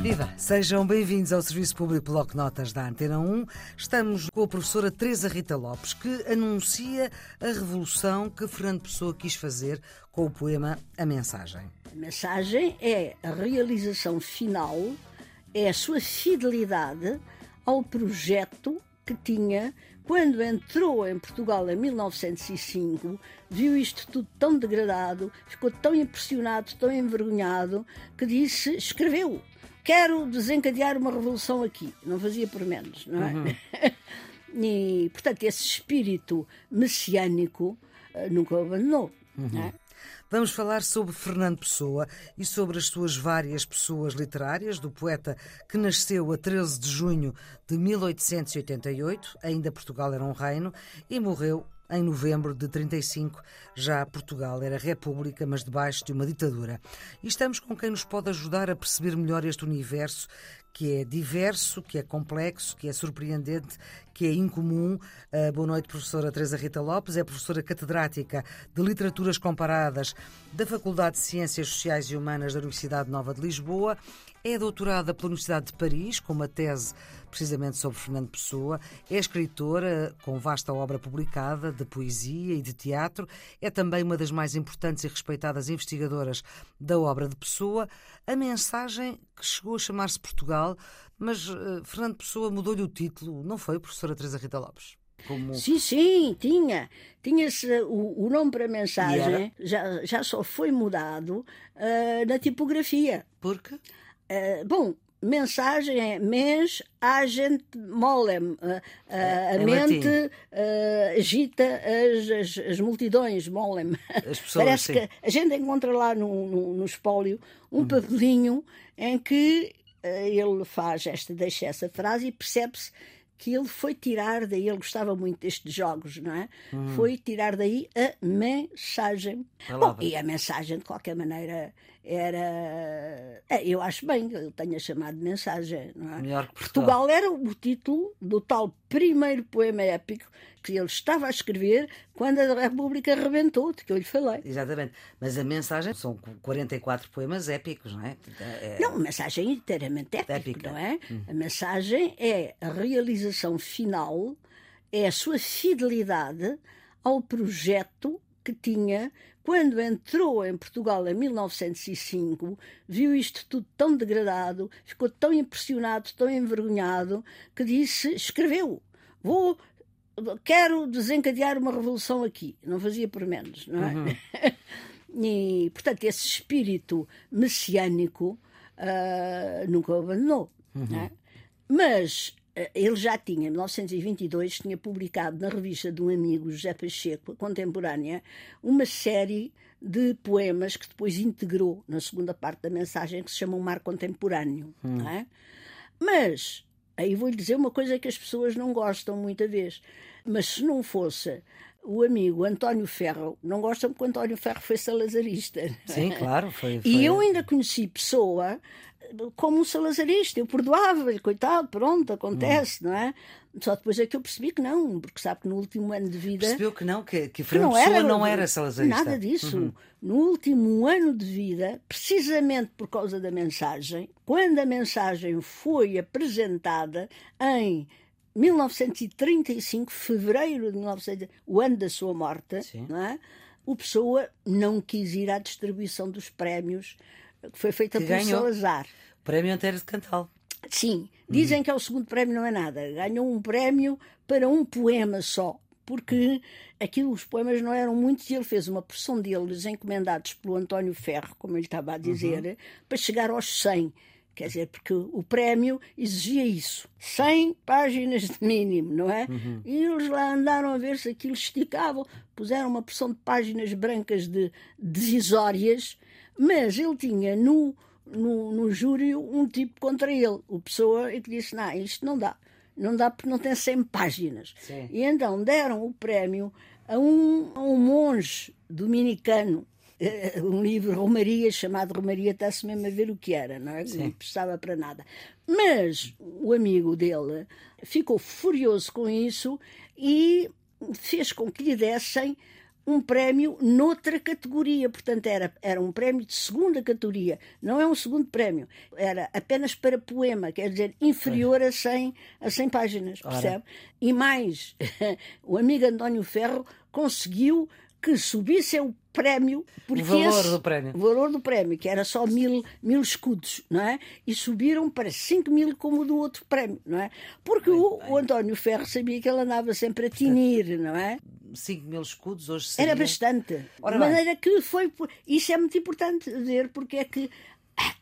Viva! Sejam bem-vindos ao Serviço Público Bloco Notas da Antena 1. Estamos com a professora Teresa Rita Lopes, que anuncia a revolução que Fernando Pessoa quis fazer com o poema A Mensagem. A mensagem é a realização final, é a sua fidelidade ao projeto que tinha quando entrou em Portugal em 1905, viu isto tudo tão degradado, ficou tão impressionado, tão envergonhado, que disse, escreveu quero desencadear uma revolução aqui. Não fazia por menos, não é? Uhum. e, portanto, esse espírito messiânico uh, nunca o abandonou. Uhum. É? Vamos falar sobre Fernando Pessoa e sobre as suas várias pessoas literárias, do poeta que nasceu a 13 de junho de 1888, ainda Portugal era um reino, e morreu em novembro de 35. Já Portugal era república, mas debaixo de uma ditadura. E estamos com quem nos pode ajudar a perceber melhor este universo que é diverso, que é complexo, que é surpreendente, que é incomum. Uh, boa noite, professora Teresa Rita Lopes, é professora catedrática de Literaturas Comparadas da Faculdade de Ciências Sociais e Humanas da Universidade Nova de Lisboa, é doutorada pela Universidade de Paris, com uma tese precisamente sobre Fernando Pessoa. É escritora com vasta obra publicada de poesia e de teatro. É também uma das mais importantes e respeitadas investigadoras da obra de Pessoa. A mensagem que chegou a chamar-se Portugal, mas uh, Fernando Pessoa mudou-lhe o título, não foi, professora Teresa Rita Lopes? Como... Sim, sim, tinha. Tinha-se o, o, nome para a mensagem, já, já só foi mudado uh, na tipografia. Por quê? Uh, bom, mensagem é mens agent molem. Uh, a mente uh, agita as, as, as, multidões, molem. As pessoas, Parece sim. que a gente encontra lá no, no, no espólio um hum. papelinho em que uh, ele faz esta, deixa essa frase e percebe-se que ele foi tirar daí, ele gostava muito destes jogos, não é? Hum. Foi tirar daí a mensagem. Bom, e a mensagem, de qualquer maneira, era. É, eu acho bem que ele tenha chamado mensagem. Não é? Melhor que Portugal. Portugal era o título do tal primeiro poema épico que ele estava a escrever quando a República rebentou, de que eu lhe falei. Exatamente. Mas a mensagem são 44 poemas épicos, não é? é... Não, a mensagem é inteiramente épica, épica. não é? Hum. A mensagem é a realização final, é a sua fidelidade ao projeto que tinha quando entrou em Portugal em 1905, viu isto tudo tão degradado, ficou tão impressionado, tão envergonhado, que disse, escreveu, vou quero desencadear uma revolução aqui. Não fazia por menos, não é? Uhum. e, portanto, esse espírito messiânico uh, nunca o abandonou. Uhum. É? Mas ele já tinha, em 1922, tinha publicado na revista de um amigo, José Pacheco, contemporânea, uma série de poemas que depois integrou na segunda parte da mensagem, que se chama O Mar Contemporâneo. Uhum. É? Mas Aí vou-lhe dizer uma coisa que as pessoas não gostam muita vez. Mas se não fosse o amigo António Ferro, não gostam porque o António Ferro foi salazarista. Sim, claro. Foi, foi... E eu ainda conheci pessoa como um salazarista. Eu perdoava-lhe, coitado, pronto, acontece, hum. não é? Só depois é que eu percebi que não, porque sabe que no último ano de vida. Percebeu que não, que, que Fernando Pessoa era, não era salazarista. Nada disso. Uhum. No último ano de vida, precisamente por causa da mensagem, quando a mensagem foi apresentada em 1935, fevereiro de 1935, o ano da sua morte, não é? o Pessoa não quis ir à distribuição dos prémios foi feita que por ganhou. Salazar. O prémio Antero de Cantal. Sim, dizem uhum. que é o segundo prémio, não é nada. Ganhou um prémio para um poema só, porque aquilo, os poemas não eram muitos e ele fez uma porção deles encomendados pelo António Ferro, como ele estava a dizer, uhum. para chegar aos 100. Quer dizer, porque o prémio exigia isso. 100 páginas de mínimo, não é? Uhum. E eles lá andaram a ver se aquilo esticava. Puseram uma porção de páginas brancas de decisórias, mas ele tinha no no, no júri um tipo contra ele, o Pessoa, e que disse: Não, isto não dá. Não dá porque não tem 100 páginas. Sim. E então deram o prémio a um, a um monge dominicano, eh, um livro Romaria, chamado Romaria, está-se mesmo a ver o que era, não é? Sim. Não prestava para nada. Mas o amigo dele ficou furioso com isso e fez com que lhe dessem um prémio noutra categoria. Portanto, era, era um prémio de segunda categoria. Não é um segundo prémio. Era apenas para poema, quer dizer, inferior a 100, a 100 páginas, percebe? Ora. E mais, o amigo António Ferro conseguiu que subisse o prémio, porque o valor esse, do prémio. O valor do prémio, que era só mil, mil escudos, não é? E subiram para 5 mil como o do outro prémio, não é? Porque bem, o, bem. o, António Ferro sabia que ele andava sempre a tinir, não é? 5 mil escudos hoje seria... Era bastante. Ora de maneira bem. que foi. Isso é muito importante dizer, porque é que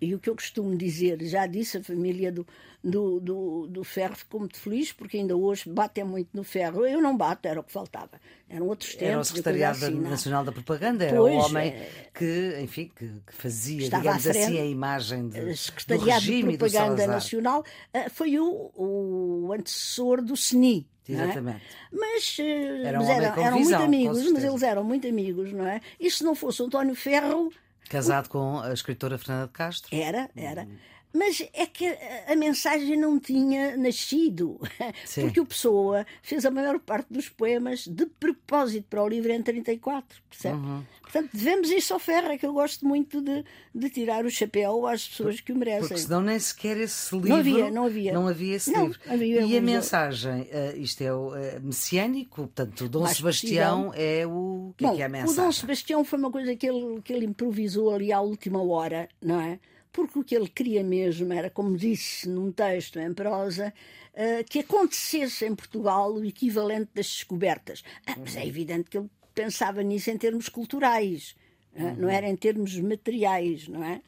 e o que eu costumo dizer, já disse, a família do, do, do, do ferro ficou muito feliz, porque ainda hoje batem muito no ferro. Eu não bato, era o que faltava. Eram outros tempos. Era o Secretariado assim, Nacional da Propaganda, era pois, o homem é... que, enfim, que, que fazia, digamos assim, a imagem de, Secretariado do regime de Propaganda Nacional eh, foi o, o antecessor do SNI. É? Exatamente. É? Mas, era um mas eram, eram visão, muito amigos, mas eles eram muito amigos, não é? E se não fosse o António Ferro, Casado com a escritora Fernanda de Castro. Era, era. Mas é que a mensagem não tinha nascido, Sim. porque o Pessoa fez a maior parte dos poemas de propósito para o livro em 34, percebe? Uhum. Portanto, devemos isso ao Ferra, é que eu gosto muito de, de tirar o chapéu às pessoas que o merecem. Porque senão nem sequer esse livro. Não havia, não havia. Não havia esse não, livro. Havia, e a mensagem, uh, isto é o uh, messiânico, portanto, o Dom Mais Sebastião possível. é o. O que, Bom, é, que é a mensagem? O Dom Sebastião foi uma coisa que ele, que ele improvisou ali à última hora, não é? Porque o que ele queria mesmo era, como disse num texto em prosa, uh, que acontecesse em Portugal o equivalente das descobertas. Ah, mas é evidente que ele pensava nisso em termos culturais, uh, não era em termos materiais, não é?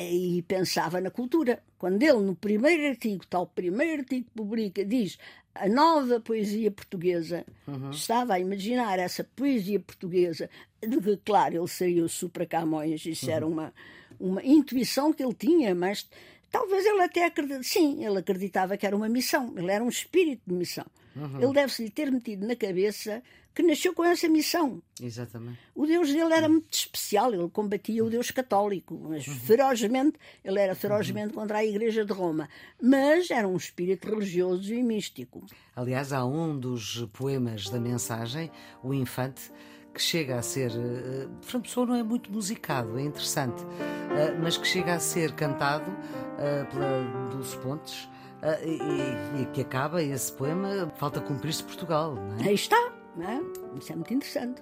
e pensava na cultura. Quando ele, no primeiro artigo, tal primeiro artigo que publica, diz a nova poesia portuguesa, uhum. estava a imaginar essa poesia portuguesa, de que, claro, ele o Supra Camões, isso uhum. era uma, uma intuição que ele tinha, mas talvez ele até acreditava, sim, ele acreditava que era uma missão, ele era um espírito de missão. Uhum. Ele deve-se lhe ter metido na cabeça que nasceu com essa missão. Exatamente. O Deus dele era muito especial, ele combatia o Deus católico, mas uhum. ferozmente, ele era ferozmente uhum. contra a Igreja de Roma, mas era um espírito religioso e místico. Aliás, há um dos poemas da mensagem, o Infante, que chega a ser. Uh, Fernando Pessoa não é muito musicado, é interessante, uh, mas que chega a ser cantado uh, pela Dulce Pontes. Uh, e, e, que acaba esse poema, falta cumprir-se Portugal. Não é? Aí está, não é? Isso é muito interessante.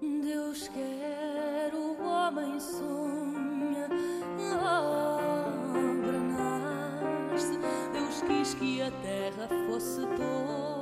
Deus quer, o homem sonha, a obra nasce. Deus quis que a terra fosse toda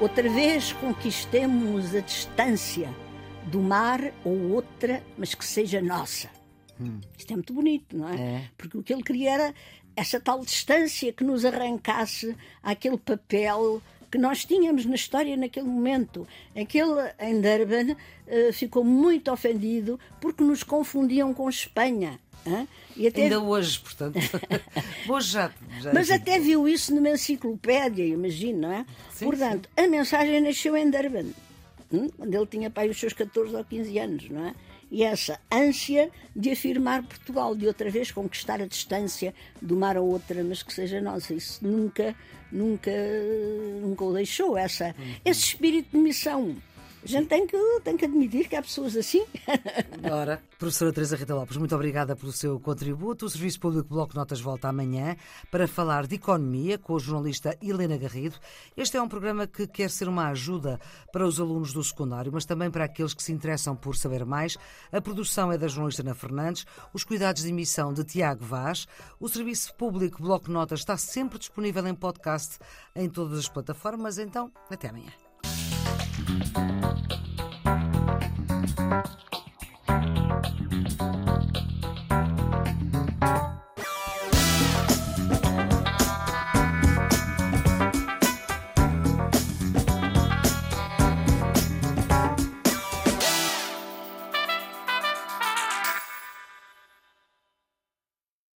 Outra vez conquistemos a distância do mar ou outra, mas que seja nossa. Hum. Isto é muito bonito, não é? é? Porque o que ele queria era essa tal distância que nos arrancasse aquele papel que nós tínhamos na história naquele momento. Aquele em Durban uh, ficou muito ofendido porque nos confundiam com Espanha. Até... Ainda hoje, portanto. hoje já, já Mas até viu isso numa enciclopédia, imagino, não é? Sim, portanto, sim. a mensagem nasceu em Durban? Quando ele tinha pai os seus 14 ou 15 anos, não é? e essa ânsia de afirmar Portugal, de outra vez conquistar a distância do mar a outra, mas que seja nossa. Isso nunca, nunca, nunca o deixou, essa, esse espírito de missão. A gente tem que, tem que admitir que há pessoas assim. Ora, professora Teresa Rita Lopes, muito obrigada pelo seu contributo. O Serviço Público Bloco Notas volta amanhã para falar de economia com a jornalista Helena Garrido. Este é um programa que quer ser uma ajuda para os alunos do secundário, mas também para aqueles que se interessam por saber mais. A produção é da jornalista Ana Fernandes, os cuidados de emissão de Tiago Vaz. O Serviço Público Bloco Notas está sempre disponível em podcast em todas as plataformas. Então, até amanhã.